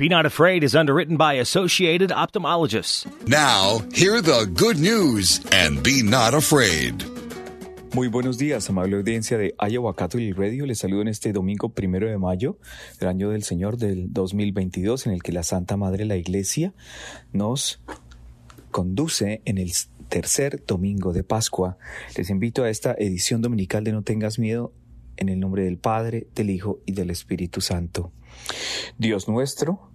Be Not Afraid is underwritten by Associated Ophthalmologists. Now, hear the good news and be not afraid. Muy buenos días, amable audiencia de Iowa Catholic Radio. Les saludo en este domingo primero de mayo del año del Señor del 2022, en el que la Santa Madre, la Iglesia, nos conduce en el tercer domingo de Pascua. Les invito a esta edición dominical de No tengas miedo en el nombre del Padre, del Hijo y del Espíritu Santo. Dios nuestro,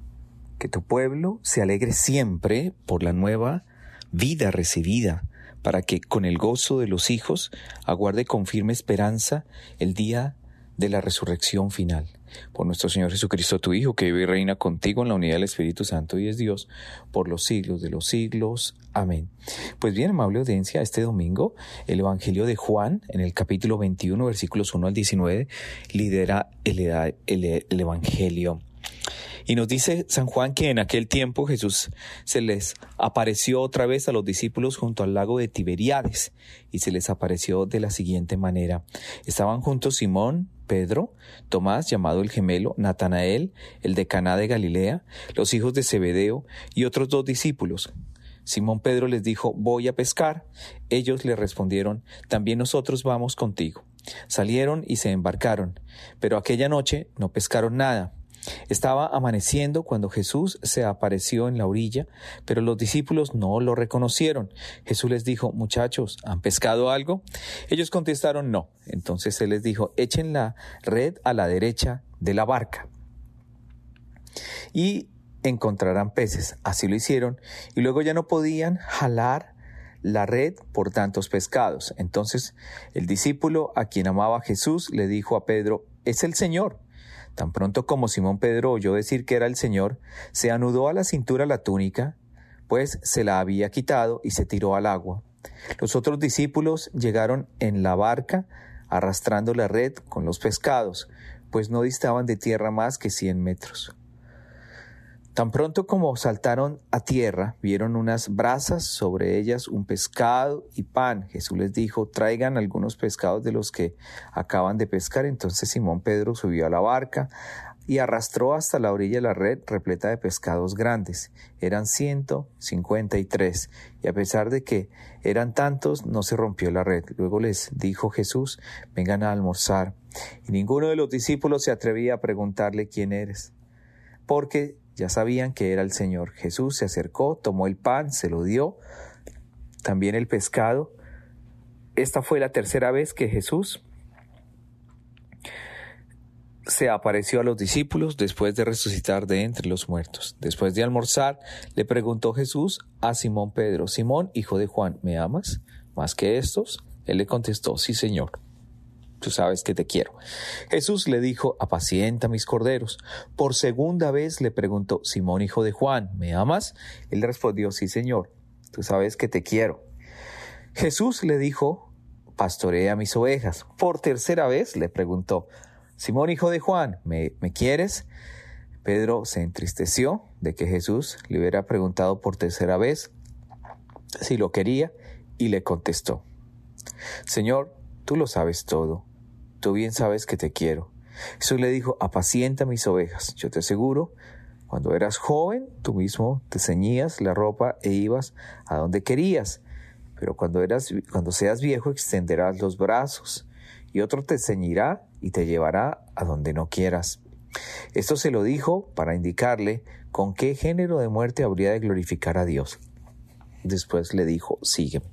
que tu pueblo se alegre siempre por la nueva vida recibida, para que con el gozo de los hijos aguarde con firme esperanza el día de la resurrección final. Por nuestro Señor Jesucristo, tu Hijo, que vive y reina contigo en la unidad del Espíritu Santo y es Dios por los siglos de los siglos. Amén. Pues bien, amable audiencia, este domingo el Evangelio de Juan, en el capítulo 21, versículos 1 al 19, lidera el, el, el Evangelio. Y nos dice San Juan que en aquel tiempo Jesús se les apareció otra vez a los discípulos junto al lago de Tiberiades y se les apareció de la siguiente manera. Estaban juntos Simón, Pedro, Tomás, llamado el gemelo, Natanael, el de Caná de Galilea, los hijos de Zebedeo y otros dos discípulos. Simón Pedro les dijo, voy a pescar. Ellos le respondieron, también nosotros vamos contigo. Salieron y se embarcaron, pero aquella noche no pescaron nada. Estaba amaneciendo cuando Jesús se apareció en la orilla, pero los discípulos no lo reconocieron. Jesús les dijo, muchachos, ¿han pescado algo? Ellos contestaron no. Entonces él les dijo, echen la red a la derecha de la barca y encontrarán peces. Así lo hicieron y luego ya no podían jalar la red por tantos pescados. Entonces el discípulo a quien amaba Jesús le dijo a Pedro, es el Señor. Tan pronto como Simón Pedro oyó decir que era el Señor, se anudó a la cintura la túnica, pues se la había quitado y se tiró al agua. Los otros discípulos llegaron en la barca arrastrando la red con los pescados, pues no distaban de tierra más que cien metros. Tan pronto como saltaron a tierra, vieron unas brasas, sobre ellas un pescado y pan. Jesús les dijo, traigan algunos pescados de los que acaban de pescar. Entonces Simón Pedro subió a la barca y arrastró hasta la orilla la red repleta de pescados grandes. Eran ciento cincuenta y tres, y a pesar de que eran tantos, no se rompió la red. Luego les dijo Jesús, vengan a almorzar. Y ninguno de los discípulos se atrevía a preguntarle quién eres, porque ya sabían que era el Señor. Jesús se acercó, tomó el pan, se lo dio, también el pescado. Esta fue la tercera vez que Jesús se apareció a los discípulos después de resucitar de entre los muertos. Después de almorzar, le preguntó Jesús a Simón Pedro, Simón, hijo de Juan, ¿me amas más que estos? Él le contestó, sí, Señor tú sabes que te quiero. Jesús le dijo, apacienta mis corderos. Por segunda vez le preguntó, Simón hijo de Juan, ¿me amas? Él respondió, sí señor, tú sabes que te quiero. Jesús le dijo, pastorea mis ovejas. Por tercera vez le preguntó, Simón hijo de Juan, ¿me, ¿me quieres? Pedro se entristeció de que Jesús le hubiera preguntado por tercera vez si lo quería y le contestó, Señor, tú lo sabes todo tú bien sabes que te quiero. Jesús le dijo, apacienta mis ovejas. Yo te aseguro, cuando eras joven, tú mismo te ceñías la ropa e ibas a donde querías. Pero cuando, eras, cuando seas viejo, extenderás los brazos y otro te ceñirá y te llevará a donde no quieras. Esto se lo dijo para indicarle con qué género de muerte habría de glorificar a Dios. Después le dijo, sígueme.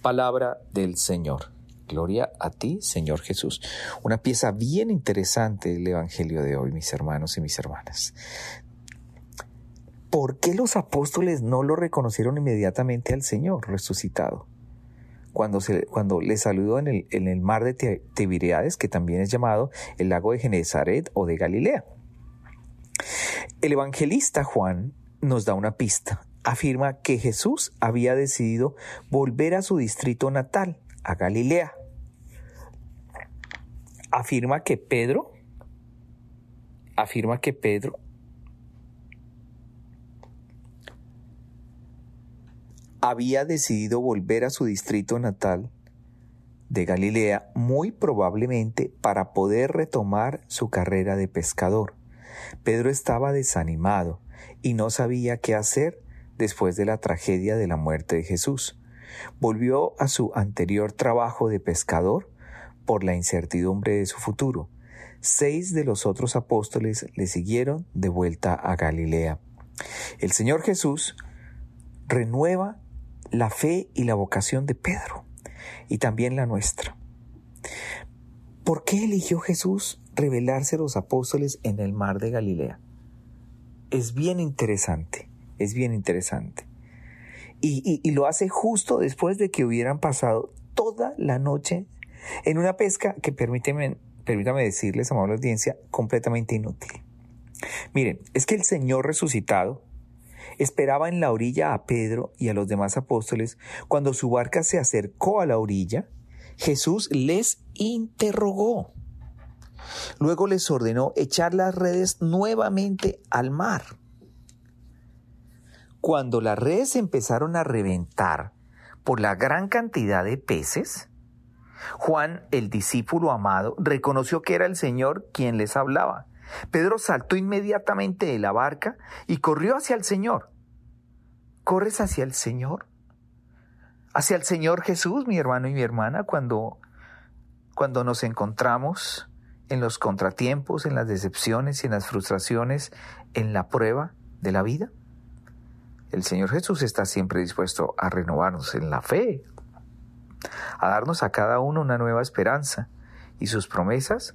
Palabra del Señor. Gloria a ti, Señor Jesús. Una pieza bien interesante del Evangelio de hoy, mis hermanos y mis hermanas. ¿Por qué los apóstoles no lo reconocieron inmediatamente al Señor resucitado? Cuando, se, cuando le saludó en el, en el mar de Tiberiades, que también es llamado el lago de Genezaret o de Galilea. El evangelista Juan nos da una pista. Afirma que Jesús había decidido volver a su distrito natal, a Galilea afirma que Pedro, afirma que Pedro había decidido volver a su distrito natal de Galilea muy probablemente para poder retomar su carrera de pescador. Pedro estaba desanimado, y no sabía qué hacer después de la tragedia de la muerte de Jesús. Volvió a su anterior trabajo de pescador por la incertidumbre de su futuro. Seis de los otros apóstoles le siguieron de vuelta a Galilea. El Señor Jesús renueva la fe y la vocación de Pedro y también la nuestra. ¿Por qué eligió Jesús revelarse a los apóstoles en el mar de Galilea? Es bien interesante, es bien interesante. Y, lo hace justo después de que hubieran pasado toda la noche en una pesca que permíteme, permítame decirles, amable audiencia, completamente inútil. Miren, es que el Señor resucitado esperaba en la orilla a Pedro y a los demás apóstoles. Cuando su barca se acercó a la orilla, Jesús les interrogó. Luego les ordenó echar las redes nuevamente al mar. Cuando las redes empezaron a reventar por la gran cantidad de peces, Juan, el discípulo amado, reconoció que era el Señor quien les hablaba. Pedro saltó inmediatamente de la barca y corrió hacia el Señor. ¿Corres hacia el Señor? Hacia el Señor Jesús, mi hermano y mi hermana, cuando, cuando nos encontramos en los contratiempos, en las decepciones y en las frustraciones, en la prueba de la vida. El Señor Jesús está siempre dispuesto a renovarnos en la fe, a darnos a cada uno una nueva esperanza y sus promesas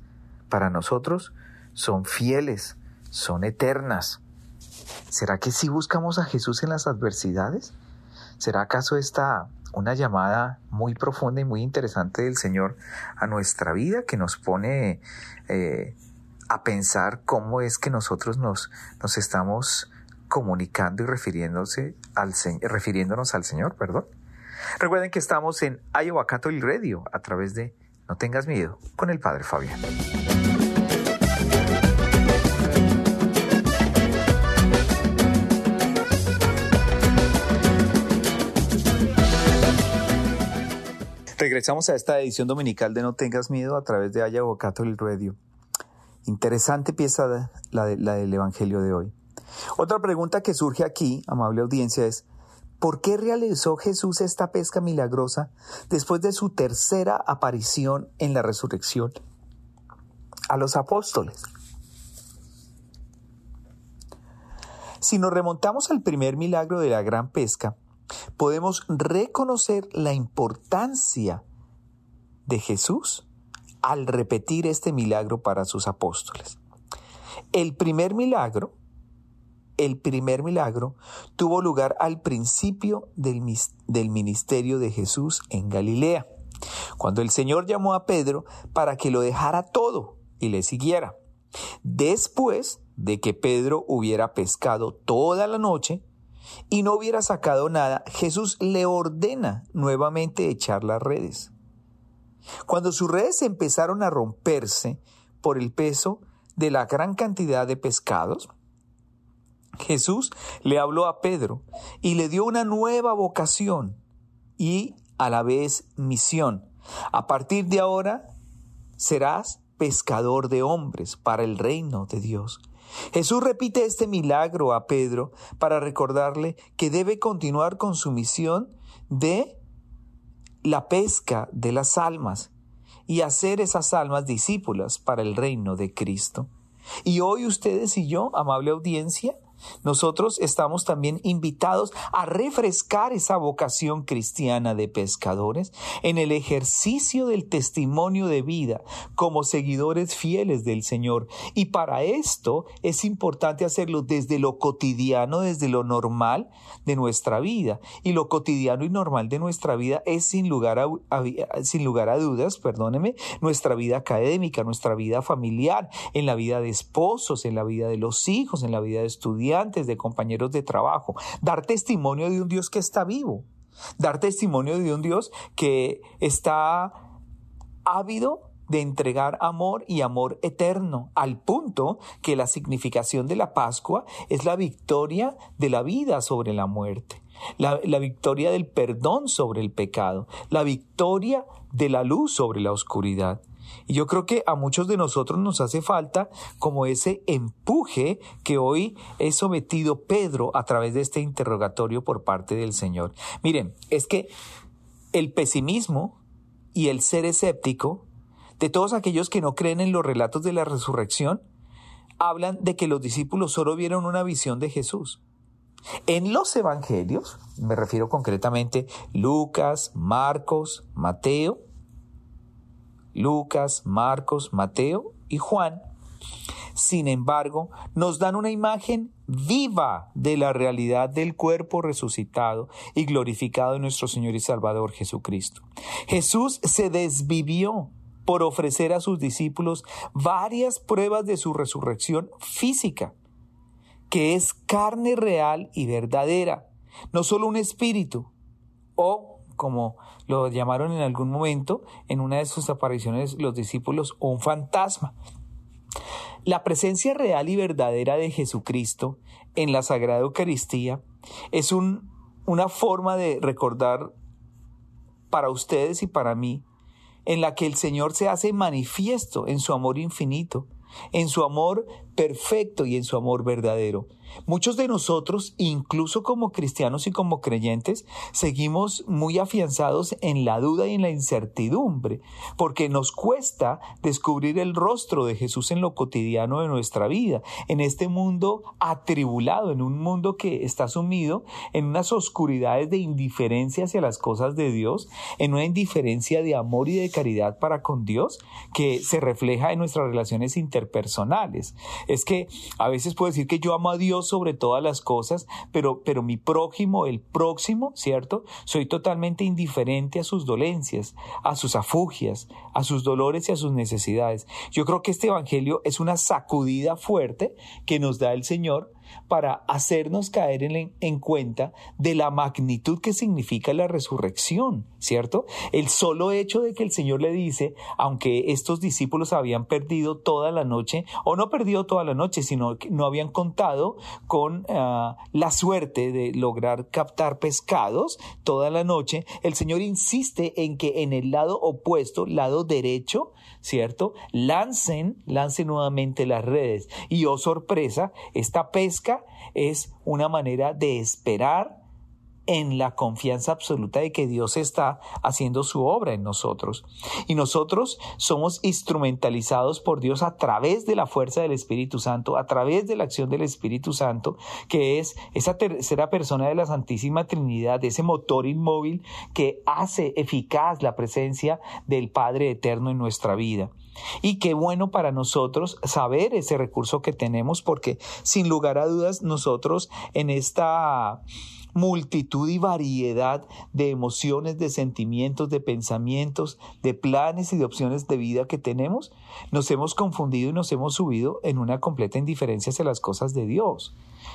para nosotros son fieles, son eternas. ¿Será que si buscamos a Jesús en las adversidades? ¿Será acaso esta una llamada muy profunda y muy interesante del Señor a nuestra vida que nos pone eh, a pensar cómo es que nosotros nos, nos estamos comunicando y refiriéndose al, refiriéndonos al Señor, perdón? Recuerden que estamos en Iowa Catholic Radio a través de No tengas miedo con el Padre Fabián. Regresamos a esta edición dominical de No tengas miedo a través de Iowa Catholic Radio. Interesante pieza la, de, la del Evangelio de hoy. Otra pregunta que surge aquí, amable audiencia, es ¿Por qué realizó Jesús esta pesca milagrosa después de su tercera aparición en la resurrección a los apóstoles? Si nos remontamos al primer milagro de la gran pesca, podemos reconocer la importancia de Jesús al repetir este milagro para sus apóstoles. El primer milagro el primer milagro tuvo lugar al principio del, del, ministerio de Jesús en Galilea, cuando el Señor llamó a Pedro para que lo dejara todo y le siguiera. Después de que Pedro hubiera pescado toda la noche y no hubiera sacado nada, Jesús le ordena nuevamente echar las redes. Cuando sus redes empezaron a romperse por el peso de la gran cantidad de pescados, Jesús le habló a Pedro y le dio una nueva vocación y a la vez misión. A partir de ahora serás pescador de hombres para el reino de Dios. Jesús repite este milagro a Pedro para recordarle que debe continuar con su misión de la pesca de las almas y hacer esas almas discípulas para el reino de Cristo. Y hoy ustedes y yo, amable audiencia, nosotros estamos también invitados a refrescar esa vocación cristiana de pescadores en el ejercicio del testimonio de vida como seguidores fieles del Señor. Y para esto es importante hacerlo desde lo cotidiano, desde lo normal de nuestra vida. Y lo cotidiano y normal de nuestra vida es sin lugar a, sin lugar a dudas, perdóneme, nuestra vida académica, nuestra vida familiar, en la vida de esposos, en la vida de los hijos, en la vida de estudiantes de compañeros de trabajo, dar testimonio de un Dios que está vivo, dar testimonio de un Dios que está ávido de entregar amor y amor eterno, al punto que la significación de la Pascua es la victoria de la vida sobre la muerte, la, la, victoria del perdón sobre el pecado, la victoria de la luz sobre la oscuridad. Y yo creo que a muchos de nosotros nos hace falta como ese empuje que hoy es sometido Pedro a través de este interrogatorio por parte del Señor. Miren, es que el pesimismo y el ser escéptico de todos aquellos que no creen en los relatos de la resurrección hablan de que los discípulos solo vieron una visión de Jesús. En los evangelios, me refiero concretamente Lucas, Marcos, Mateo, Lucas, Marcos, Mateo y Juan, sin embargo, nos dan una imagen viva de la realidad del cuerpo resucitado y glorificado de nuestro Señor y Salvador Jesucristo. Jesús se desvivió por ofrecer a sus discípulos varias pruebas de su resurrección física, que es carne real y verdadera, no solo un espíritu, o como lo llamaron en algún momento en una de sus apariciones los discípulos, un fantasma. La presencia real y verdadera de Jesucristo en la Sagrada Eucaristía es un, una forma de recordar para ustedes y para mí en la que el Señor se hace manifiesto en su amor infinito, en su amor perfecto y en su amor verdadero. Muchos de nosotros, incluso como cristianos y como creyentes, seguimos muy afianzados en la duda y en la incertidumbre, porque nos cuesta descubrir el rostro de Jesús en lo cotidiano de nuestra vida, en este mundo atribulado, en un mundo que está sumido en unas oscuridades de indiferencia hacia las cosas de Dios, en una indiferencia de amor y de caridad para con Dios, que se refleja en nuestras relaciones interpersonales es que a veces puedo decir que yo amo a Dios sobre todas las cosas, pero, pero mi prójimo, el próximo, ¿cierto? Soy totalmente indiferente a sus dolencias, a sus afugias, a sus dolores y a sus necesidades. Yo creo que este Evangelio es una sacudida fuerte que nos da el Señor para hacernos caer en, cuenta de la magnitud que significa la resurrección, ¿cierto? El solo hecho de que el Señor le dice, aunque estos discípulos habían perdido toda la noche, o no perdido toda la noche, sino que no habían contado con ah, la suerte de lograr captar pescados toda la noche, el Señor insiste en que en el lado opuesto, lado derecho, ¿cierto? Lancen, lancen nuevamente las redes. Y oh sorpresa, esta pesca es una manera de esperar en la confianza absoluta de que Dios está haciendo su obra en nosotros. Y nosotros somos instrumentalizados por Dios a través de la fuerza del Espíritu Santo, a través de la acción del Espíritu Santo, que es esa tercera persona de la Santísima Trinidad, ese motor inmóvil que hace eficaz la presencia del Padre Eterno en nuestra vida. Y qué bueno para nosotros saber ese recurso que tenemos porque sin lugar a dudas nosotros en esta multitud y variedad de emociones, de sentimientos, de pensamientos, de planes y de opciones de vida que tenemos, nos hemos confundido y nos hemos subido en una completa indiferencia hacia las cosas de Dios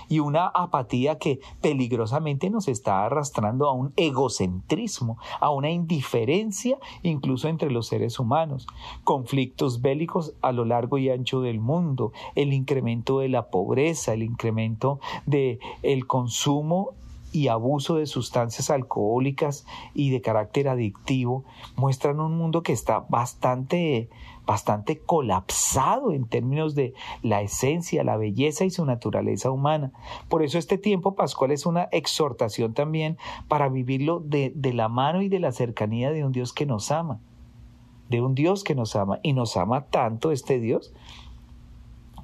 y una apatía que peligrosamente nos está arrastrando a un egocentrismo, a una indiferencia incluso entre los seres humanos, conflictos bélicos a lo largo y ancho del mundo, el incremento de la pobreza, el incremento de el consumo y abuso de sustancias alcohólicas y de carácter adictivo muestran un mundo que está bastante bastante colapsado en términos de la esencia, la belleza y su naturaleza humana. Por eso este tiempo pascual es una exhortación también para vivirlo de, de la mano y de la cercanía de un Dios que nos ama, de un Dios que nos ama y nos ama tanto este Dios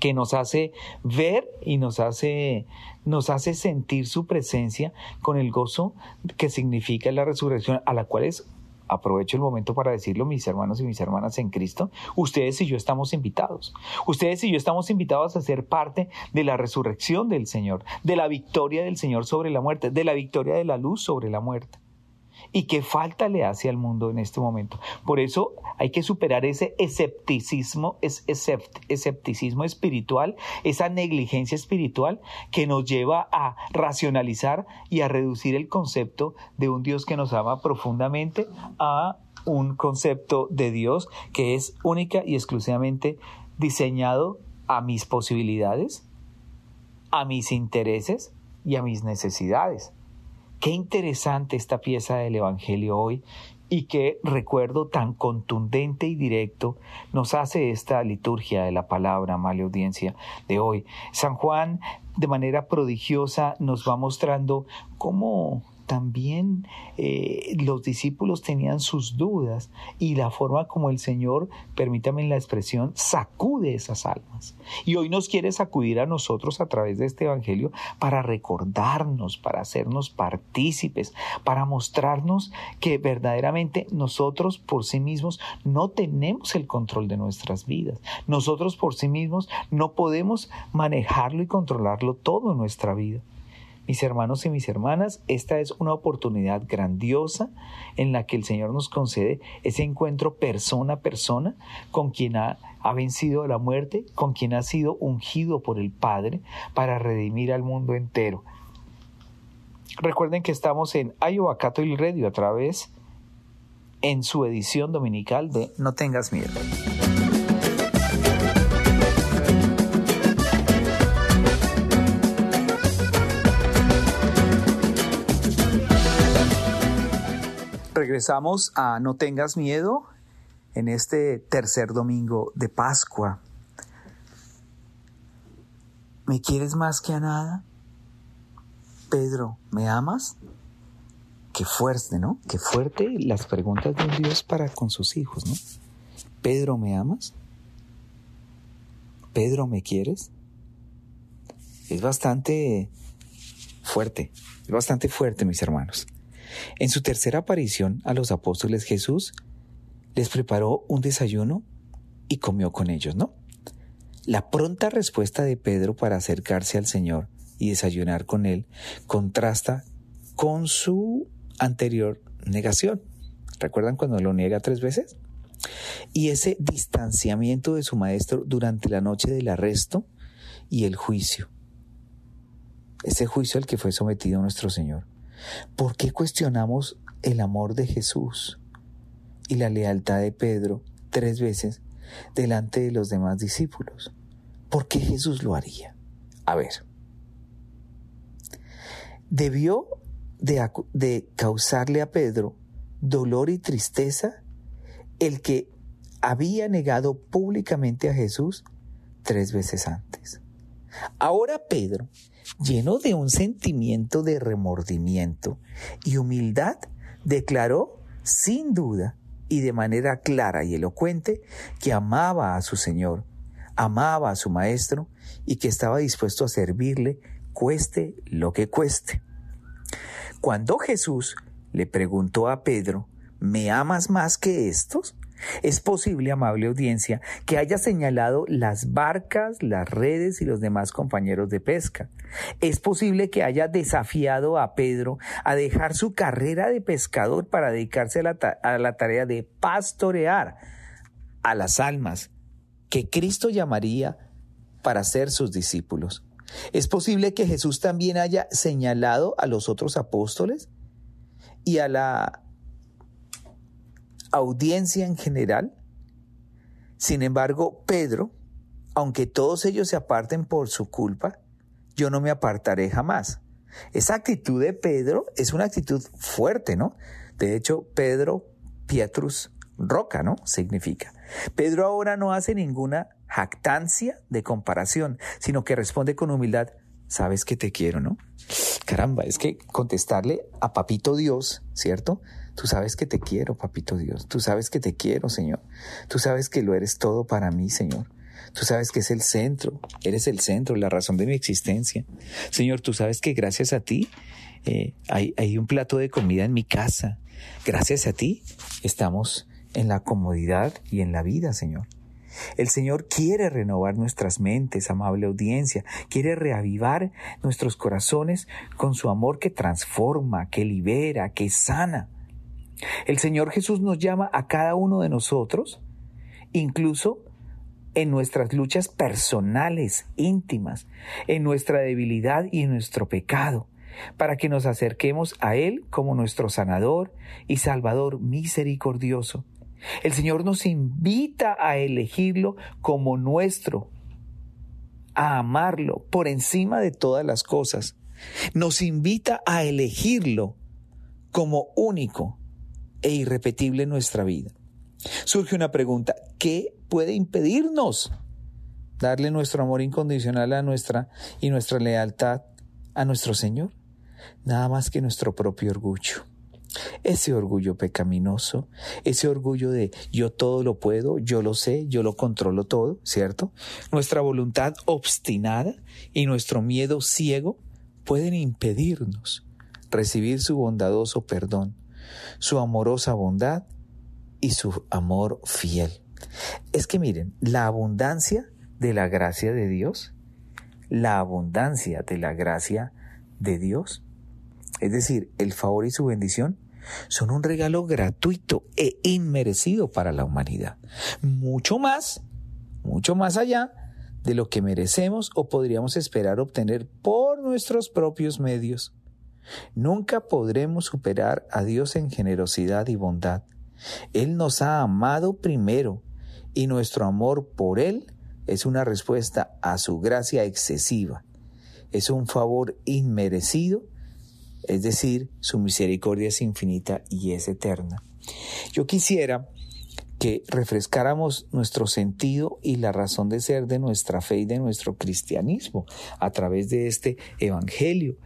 que nos hace ver y nos hace, nos hace sentir su presencia con el gozo que significa la resurrección, a la cual es aprovecho el momento para decirlo, mis hermanos y mis hermanas en Cristo, ustedes y yo estamos invitados. Ustedes y yo estamos invitados a ser parte de la resurrección del Señor, de la victoria del Señor sobre la muerte, de la victoria de la luz sobre la muerte y qué falta le hace al mundo en este momento. Por eso hay que superar ese escepticismo, escepticismo espiritual, esa negligencia espiritual que nos lleva a racionalizar y a reducir el concepto de un Dios que nos ama profundamente a un concepto de Dios que es única y exclusivamente diseñado a mis posibilidades, a mis intereses y a mis necesidades. Qué interesante esta pieza del Evangelio hoy y qué recuerdo tan contundente y directo nos hace esta liturgia de la palabra, amable audiencia de hoy. San Juan de manera prodigiosa nos va mostrando cómo también eh, los discípulos tenían sus dudas y la forma como el Señor, permítame la expresión, sacude esas almas. Y hoy nos quiere sacudir a nosotros a través de este Evangelio para recordarnos, para hacernos partícipes, para mostrarnos que verdaderamente nosotros por sí mismos no tenemos el control de nuestras vidas. Nosotros por sí mismos no podemos manejarlo y controlarlo todo nuestra vida. Mis hermanos y mis hermanas, esta es una oportunidad grandiosa en la que el Señor nos concede ese encuentro persona a persona con quien ha, vencido la muerte, con quien ha sido ungido por el Padre para redimir al mundo entero. Recuerden que estamos en Ayoacato y Radio a través en su edición dominical de No tengas miedo. Regresamos a No tengas miedo en este tercer domingo de Pascua. ¿Me quieres más que a nada? Pedro, ¿me amas? Qué fuerte, ¿no? Qué fuerte las preguntas de un Dios para con sus hijos, ¿no? Pedro, ¿me amas? Pedro, ¿me quieres? Es bastante fuerte, es bastante fuerte, mis hermanos. En su tercera aparición a los apóstoles Jesús les preparó un desayuno y comió con ellos, ¿no? La pronta respuesta de Pedro para acercarse al Señor y desayunar con él contrasta con su anterior negación. ¿Recuerdan cuando lo niega tres veces? Y ese distanciamiento de su maestro durante la noche del arresto y el juicio. Ese juicio al que fue sometido nuestro Señor. ¿Por qué cuestionamos el amor de Jesús y la lealtad de Pedro tres veces delante de los demás discípulos? ¿Por qué Jesús lo haría? A ver, debió de, causarle a Pedro dolor y tristeza el que había negado públicamente a Jesús tres veces antes. Ahora Pedro lleno de un sentimiento de remordimiento y humildad, declaró sin duda y de manera clara y elocuente que amaba a su Señor, amaba a su Maestro y que estaba dispuesto a servirle cueste lo que cueste. Cuando Jesús le preguntó a Pedro, ¿me amas más que estos? Es posible, amable audiencia, que haya señalado las barcas, las redes y los demás compañeros de pesca. Es posible que haya desafiado a Pedro a dejar su carrera de pescador para dedicarse a la, tarea de pastorear a las almas que Cristo llamaría para ser sus discípulos. Es posible que Jesús también haya señalado a los otros apóstoles y a la audiencia en general. Sin embargo, Pedro, aunque todos ellos se aparten por su culpa, yo no me apartaré jamás. Esa actitud de Pedro es una actitud fuerte, ¿no? De hecho, Pedro, Pietrus, roca, ¿no? Significa. Pedro ahora no hace ninguna jactancia de comparación, sino que responde con humildad, sabes que te quiero, ¿no? Caramba, es que contestarle a Papito Dios, ¿cierto? Tú sabes que te quiero, papito Dios. Tú sabes que te quiero, Señor. Tú sabes que lo eres todo para mí, Señor. Tú sabes que es el centro, eres el centro, la razón de mi existencia. Señor, tú sabes que gracias a ti eh, hay, hay un plato de comida en mi casa. Gracias a ti estamos en la comodidad y en la vida, Señor. El Señor quiere renovar nuestras mentes, amable audiencia, quiere reavivar nuestros corazones con su amor que transforma, que libera, que sana. El Señor Jesús nos llama a cada uno de nosotros, incluso en nuestras luchas personales, íntimas, en nuestra debilidad y en nuestro pecado, para que nos acerquemos a Él como nuestro sanador y salvador misericordioso. El Señor nos invita a elegirlo como nuestro, a amarlo por encima de todas las cosas. Nos invita a elegirlo como único e irrepetible en nuestra vida. Surge una pregunta, ¿qué puede impedirnos darle nuestro amor incondicional a nuestra y nuestra lealtad a nuestro Señor? Nada más que nuestro propio orgullo. Ese orgullo pecaminoso, ese orgullo de yo todo lo puedo, yo lo sé, yo lo controlo todo, ¿cierto? Nuestra voluntad obstinada y nuestro miedo ciego pueden impedirnos recibir su bondadoso perdón, su amorosa bondad y su amor fiel. Es que miren, la abundancia de la gracia de Dios, la abundancia de la gracia de Dios, es decir, el favor y su bendición, son un regalo gratuito e inmerecido para la humanidad. Mucho más, mucho más allá de lo que merecemos o podríamos esperar obtener por nuestros propios medios. Nunca podremos superar a Dios en generosidad y bondad. Él nos ha amado primero y nuestro amor por Él es una respuesta a su gracia excesiva. Es un favor inmerecido es decir, su misericordia es infinita y es eterna. Yo quisiera que refrescáramos nuestro sentido y la razón de ser de nuestra fe y de nuestro cristianismo a través de este Evangelio.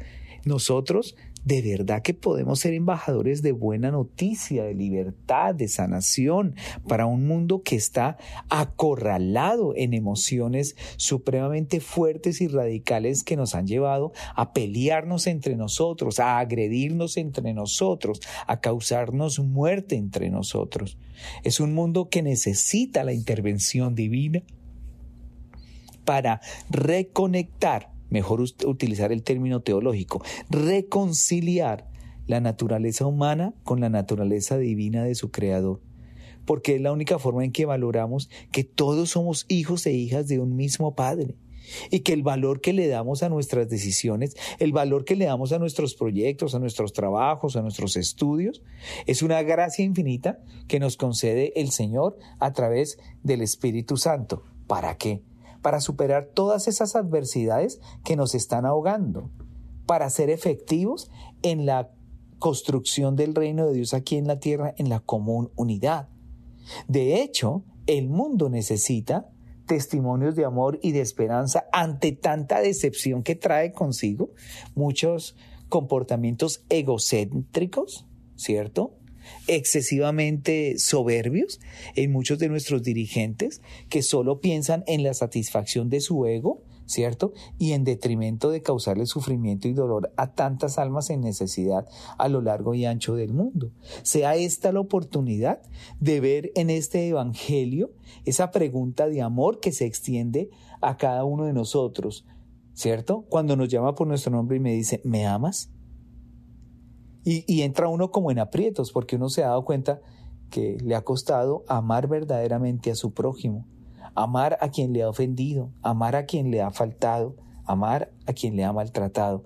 Nosotros de verdad que podemos ser embajadores de buena noticia, de libertad, de sanación para un mundo que está acorralado en emociones supremamente fuertes y radicales que nos han llevado a pelearnos entre nosotros, a agredirnos entre nosotros, a causarnos muerte entre nosotros. Es un mundo que necesita la intervención divina para reconectar mejor utilizar el término teológico, reconciliar la naturaleza humana con la naturaleza divina de su creador, porque es la única forma en que valoramos que todos somos hijos e hijas de un mismo Padre y que el valor que le damos a nuestras decisiones, el valor que le damos a nuestros proyectos, a nuestros trabajos, a nuestros estudios, es una gracia infinita que nos concede el Señor a través del Espíritu Santo. ¿Para qué? Para superar todas esas adversidades que nos están ahogando, para ser efectivos en la construcción del reino de Dios aquí en la tierra en la común unidad. De hecho, el mundo necesita testimonios de amor y de esperanza ante tanta decepción que trae consigo muchos comportamientos egocéntricos, ¿cierto? Excesivamente soberbios en muchos de nuestros dirigentes que solo piensan en la satisfacción de su ego, ¿cierto? Y en detrimento de causarle sufrimiento y dolor a tantas almas en necesidad a lo largo y ancho del mundo. Sea esta la oportunidad de ver en este Evangelio esa pregunta de amor que se extiende a cada uno de nosotros, ¿cierto? Cuando nos llama por nuestro nombre y me dice, ¿me amas? Y, entra uno como en aprietos porque uno se ha dado cuenta que le ha costado amar verdaderamente a su prójimo, amar a quien le ha ofendido, amar a quien le ha faltado, amar a quien le ha maltratado.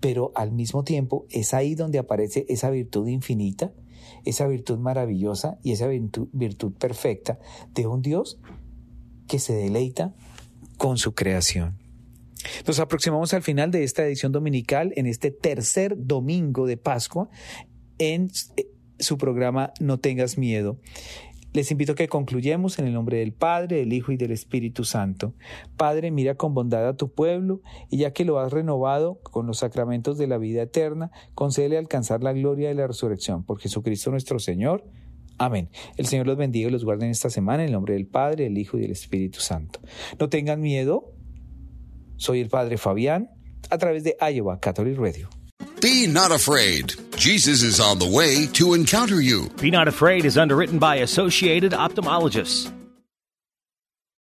Pero al mismo tiempo es ahí donde aparece esa virtud infinita, esa virtud maravillosa y esa virtud, perfecta de un Dios que se deleita con su creación. Nos aproximamos al final de esta edición dominical en este tercer domingo de Pascua en eh, su programa No tengas miedo. Les invito a que concluyamos en el nombre del Padre, del Hijo y del Espíritu Santo. Padre, mira con bondad a tu pueblo, y ya que lo has renovado con los sacramentos de la vida eterna, concédele alcanzar la gloria de la resurrección. Por Jesucristo nuestro Señor. Amén. El Señor los bendiga y los guarde en esta semana en el nombre del Padre, del Hijo y del Espíritu Santo. No tengan miedo, soy el Padre Fabián a través de Iowa Catholic Radio. Be not afraid. Jesus is on the way to encounter you. Be Not Afraid is underwritten by Associated Ophthalmologists.